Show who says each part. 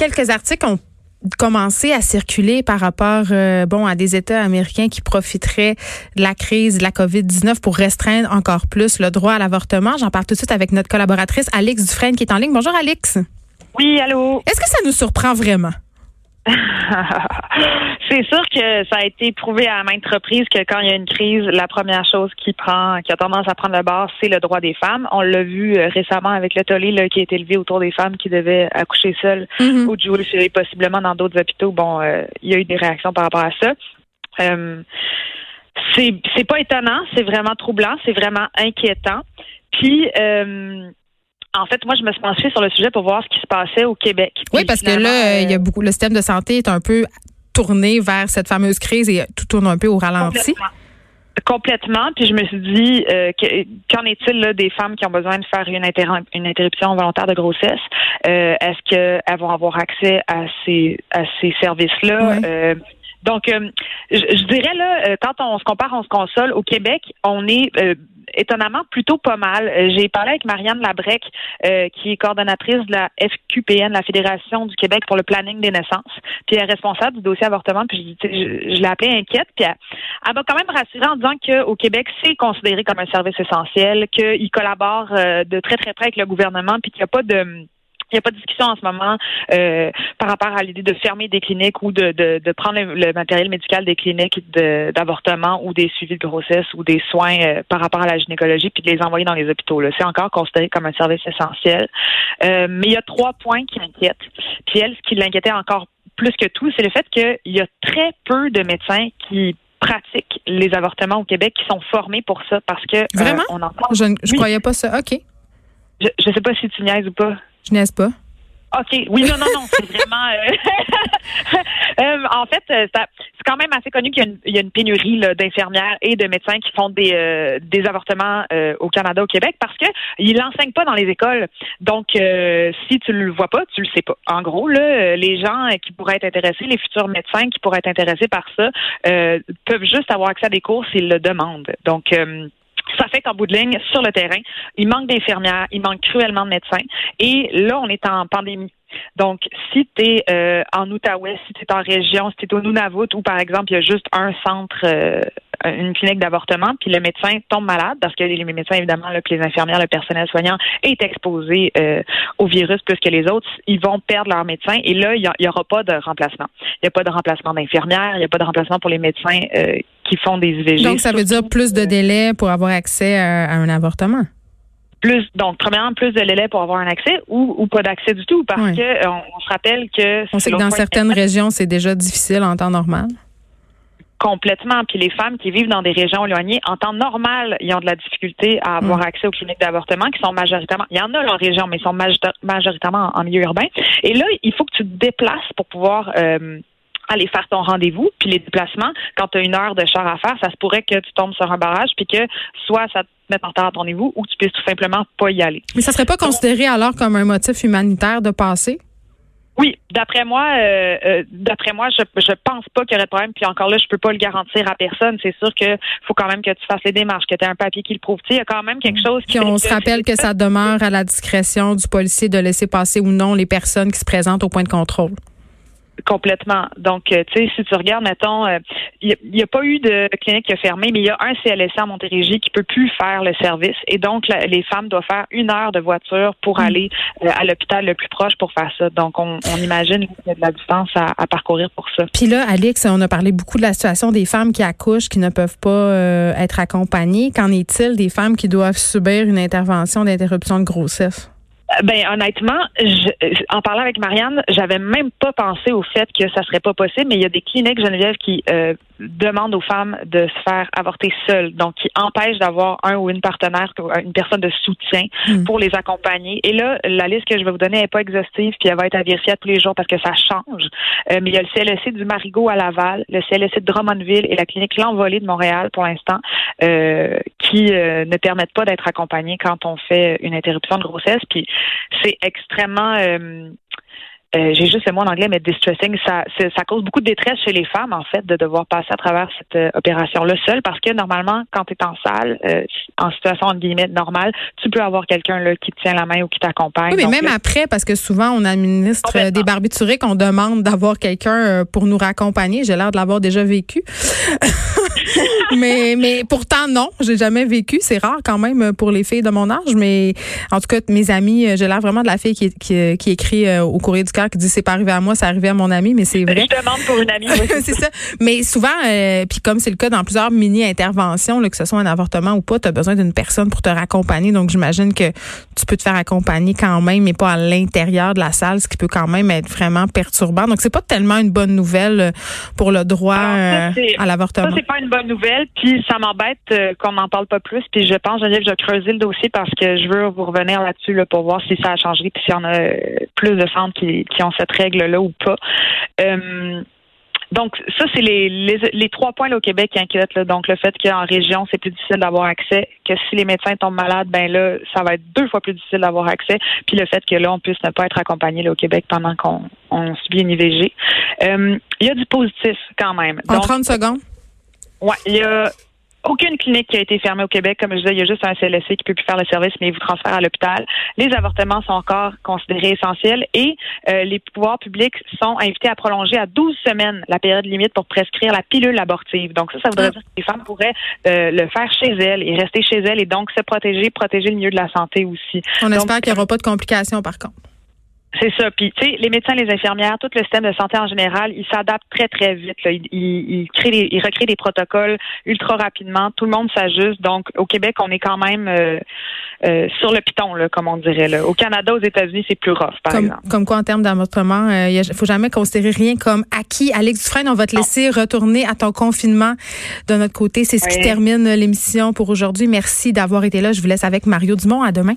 Speaker 1: quelques articles ont commencé à circuler par rapport euh, bon à des États américains qui profiteraient de la crise de la COVID-19 pour restreindre encore plus le droit à l'avortement. J'en parle tout de suite avec notre collaboratrice Alix Dufresne qui est en ligne. Bonjour Alix.
Speaker 2: Oui, allô.
Speaker 1: Est-ce que ça nous surprend vraiment?
Speaker 2: c'est sûr que ça a été prouvé à maintes reprises que quand il y a une crise, la première chose qui prend, qui a tendance à prendre le bord, c'est le droit des femmes. On l'a vu euh, récemment avec le tollé qui a été élevé autour des femmes qui devaient accoucher seules mm-hmm. ou jouer possiblement dans d'autres hôpitaux. Bon, euh, il y a eu des réactions par rapport à ça. Euh, c'est c'est pas étonnant, c'est vraiment troublant, c'est vraiment inquiétant. Puis euh, en fait, moi, je me suis penchée sur le sujet pour voir ce qui se passait au Québec.
Speaker 1: Oui, parce que là, il y a beaucoup, le système de santé est un peu tourné vers cette fameuse crise et tout tourne un peu au ralenti.
Speaker 2: Complètement. Puis je me suis dit, euh, qu'en est-il des femmes qui ont besoin de faire une, une interruption volontaire de grossesse? Euh, est-ce qu'elles vont avoir accès à ces, à ces services-là? Euh, donc, je, dirais là, quand on se compare, on se console. Au Québec, on est étonnamment plutôt pas mal. Euh, j'ai parlé avec Marianne Labrec, euh, qui est coordonnatrice de la FQPN, la Fédération du Québec pour le planning des naissances, puis elle est responsable du dossier avortement. Puis je, je, l'ai appelée inquiète, puis elle, m'a quand même rassurée en disant qu'au Québec, c'est considéré comme un service essentiel, qu'il collabore euh, de très très près avec le gouvernement, puis qu'il n'y a pas de il n'y a pas de discussion en ce moment euh, par rapport à l'idée de fermer des cliniques ou de, de, de prendre le, matériel médical des cliniques d'avortement ou des suivis de grossesse ou des soins euh, par rapport à la gynécologie puis de les envoyer dans les hôpitaux. C'est encore considéré comme un service essentiel. Euh, mais il y a trois points qui inquiètent. Puis elle, ce qui l'inquiétait encore plus que tout, c'est le fait qu'il y a très peu de médecins qui pratiquent les avortements au Québec qui sont formés pour ça parce que
Speaker 1: vraiment? on je ne croyais pas ça ok
Speaker 2: je ne sais pas si tu niaises ou pas
Speaker 1: n'est-ce pas?
Speaker 2: OK. Oui, non, non, non. C'est vraiment. Euh, euh, en fait, euh, c'est quand même assez connu qu'il y, a une pénurie d'infirmières et de médecins qui font des, des avortements au Canada, au Québec, parce que ils l'enseignent pas dans les écoles. Donc, si tu le vois pas, tu le sais pas. En gros, là, les gens qui pourraient être intéressés, les futurs médecins qui pourraient être intéressés par ça, peuvent juste avoir accès à des cours s'ils le demandent. Donc ça fait qu'en bout de ligne, sur le terrain, il manque d'infirmières, il manque cruellement de médecins. Et là, on est en pandémie. Donc, si tu es euh, en Outaouais, si tu es en région, si tu es au Nunavut, où par exemple, il y a juste un centre, euh, une clinique d'avortement, puis le médecin tombe malade, parce que les médecins, évidemment, là, les infirmières, le personnel soignant est exposé euh, au virus plus que les autres, ils vont perdre leur médecin. Et là, il n'y aura pas de remplacement. Il n'y a pas de remplacement d'infirmières, il n'y a pas de remplacement pour les médecins qui font des IVG.
Speaker 1: Donc, ça veut dire plus de délai pour avoir accès à un avortement?
Speaker 2: plus donc premièrement plus de délai pour avoir un accès ou, ou pas d'accès du tout parce que euh, on, se rappelle que
Speaker 1: on sait que dans certaines régions c'est déjà difficile en temps normal
Speaker 2: complètement. Puis les femmes qui vivent dans des régions éloignées, en temps normal, ils ont de la difficulté à avoir mm. accès aux cliniques d'avortement qui sont majoritairement, il y en a en région, mais ils sont majoritairement en, milieu urbain. Et là, il faut que tu te déplaces pour pouvoir euh, aller faire ton rendez-vous. Puis les déplacements, quand tu as une heure de char à faire, ça se pourrait que tu tombes sur un barrage, puis que soit ça te mette en retard à ton rendez-vous ou que tu puisses tout simplement pas y aller.
Speaker 1: Mais ça serait pas considéré alors comme un motif humanitaire de passer?
Speaker 2: Oui, d'après moi, euh, euh, d'après moi, je je pense pas qu'il y aurait de problème. Puis encore là, je peux pas le garantir à personne. C'est sûr que faut quand même que tu fasses les démarches, que tu aies un papier qui le prouve. Il y a quand même quelque chose.
Speaker 1: Qui on se rappelle que ça demeure à la discrétion du policier de laisser passer ou non les personnes qui se présentent au point de contrôle.
Speaker 2: Complètement. Donc, euh, tu sais, si tu regardes, mettons, il euh, n'y a, pas eu de clinique qui a fermé, mais il y a un CLSC à Montérégie qui peut plus faire le service. Et donc, les femmes doivent faire une heure de voiture pour mm. aller euh, à l'hôpital le plus proche pour faire ça. Donc, on, imagine qu'il y a de la distance à, parcourir pour ça.
Speaker 1: Puis là, Alix, on a parlé beaucoup de la situation des femmes qui accouchent, qui ne peuvent pas être accompagnées. Qu'en est-il des femmes qui doivent subir une intervention d'interruption de grossesse?
Speaker 2: Ben honnêtement, en parlant avec Marianne, j'avais même pas pensé au fait que ça serait pas possible, mais il y a des cliniques Geneviève qui euh, demandent aux femmes de se faire avorter seules, donc qui empêchent d'avoir un ou une partenaire, une personne de soutien hmm. pour les accompagner. Et là, la liste que je vais vous donner n'est pas exhaustive, puis elle va être à vérifier tous les jours parce que ça change. Euh, mais il y a le CLSC du Marigot à Laval, le CLSC de Drummondville et la clinique L'Envolée de Montréal pour l'instant, euh, qui ne permettent pas d'être accompagnés quand on fait une interruption de grossesse. Puis c'est extrêmement euh, euh, j'ai juste le mot en anglais, mais distressing, ça, ça cause beaucoup de détresse chez les femmes, en fait, de devoir passer à travers cette euh, opération-là seule, parce que normalement, quand tu es en salle, euh, en situation, entre guillemets, normale, tu peux avoir quelqu'un là, qui te tient la main ou qui t'accompagne.
Speaker 1: Oui, mais même après, parce que souvent, on administre des barbituriques, on demande d'avoir quelqu'un pour nous raccompagner. J'ai l'air de l'avoir déjà vécu. mais, mais pourtant, non, j'ai jamais vécu. C'est rare quand même pour les filles de mon âge, mais en tout cas, mes amis, j'ai l'air vraiment de la fille qui, qui, qui écrit au courrier du qui dit c'est pas arrivé à moi, c'est arrivé à mon ami, mais c'est vrai.
Speaker 2: Je demande pour une amie.
Speaker 1: c'est ça. Mais souvent, euh, puis comme c'est le cas dans plusieurs mini-interventions, que ce soit un avortement ou pas, tu as besoin d'une personne pour te raccompagner. Donc, j'imagine que tu peux te faire accompagner quand même, mais pas à l'intérieur de la salle, ce qui peut quand même être vraiment perturbant. Donc, c'est pas tellement une bonne nouvelle euh, pour le droit euh, à l'avortement.
Speaker 2: Ça, c'est pas une bonne nouvelle, puis ça m'embête qu'on n'en parle pas plus. Puis je pense, Geneviève, je vais creuser le dossier parce que je veux vous revenir là-dessus là, pour voir si ça a changé, puis s'il y en a plus de centres qui, qui ont cette règle-là ou pas. Euh, donc, ça, c'est les, les, trois points là, au Québec qui inquiètent. Là. Donc, le fait qu'en région, c'est plus difficile d'avoir accès, que si les médecins tombent malades, ben là, ça va être deux fois plus difficile d'avoir accès. Puis le fait que là, on puisse ne pas être accompagné là, au Québec pendant qu'on on subit une IVG. Euh, il y a du positif quand même.
Speaker 1: En 30 secondes?
Speaker 2: Oui, il y a aucune clinique qui a été fermée au Québec. Comme je disais, il y a juste un CLSC qui peut plus faire le service, mais il vous transfère à l'hôpital. Les avortements sont encore considérés essentiels et euh, les pouvoirs publics sont invités à prolonger à 12 semaines la période limite pour prescrire la pilule abortive. Donc ça, ça voudrait ah. dire que les femmes pourraient euh, le faire chez elles et rester chez elles et donc se protéger, protéger le milieu de la santé aussi.
Speaker 1: On espère qu'il n'y aura pas de complications par contre.
Speaker 2: C'est ça. Puis, tu sais, les médecins, les infirmières, tout le système de santé en général, ils s'adaptent très, très vite. Là. Ils, ils, créent des, ils recréent des protocoles ultra rapidement. Tout le monde s'ajuste. Donc, au Québec, on est quand même euh, euh, sur le piton, là, comme on dirait. Là. Au Canada, aux États-Unis, c'est plus rough, par exemple.
Speaker 1: Comme quoi, en termes d'avortement, euh, il ne faut jamais considérer rien comme acquis. Alex Dufresne, on va te laisser retourner à ton confinement de notre côté. C'est ce qui termine l'émission pour aujourd'hui. Merci d'avoir été là. Je vous laisse avec Mario Dumont. À demain.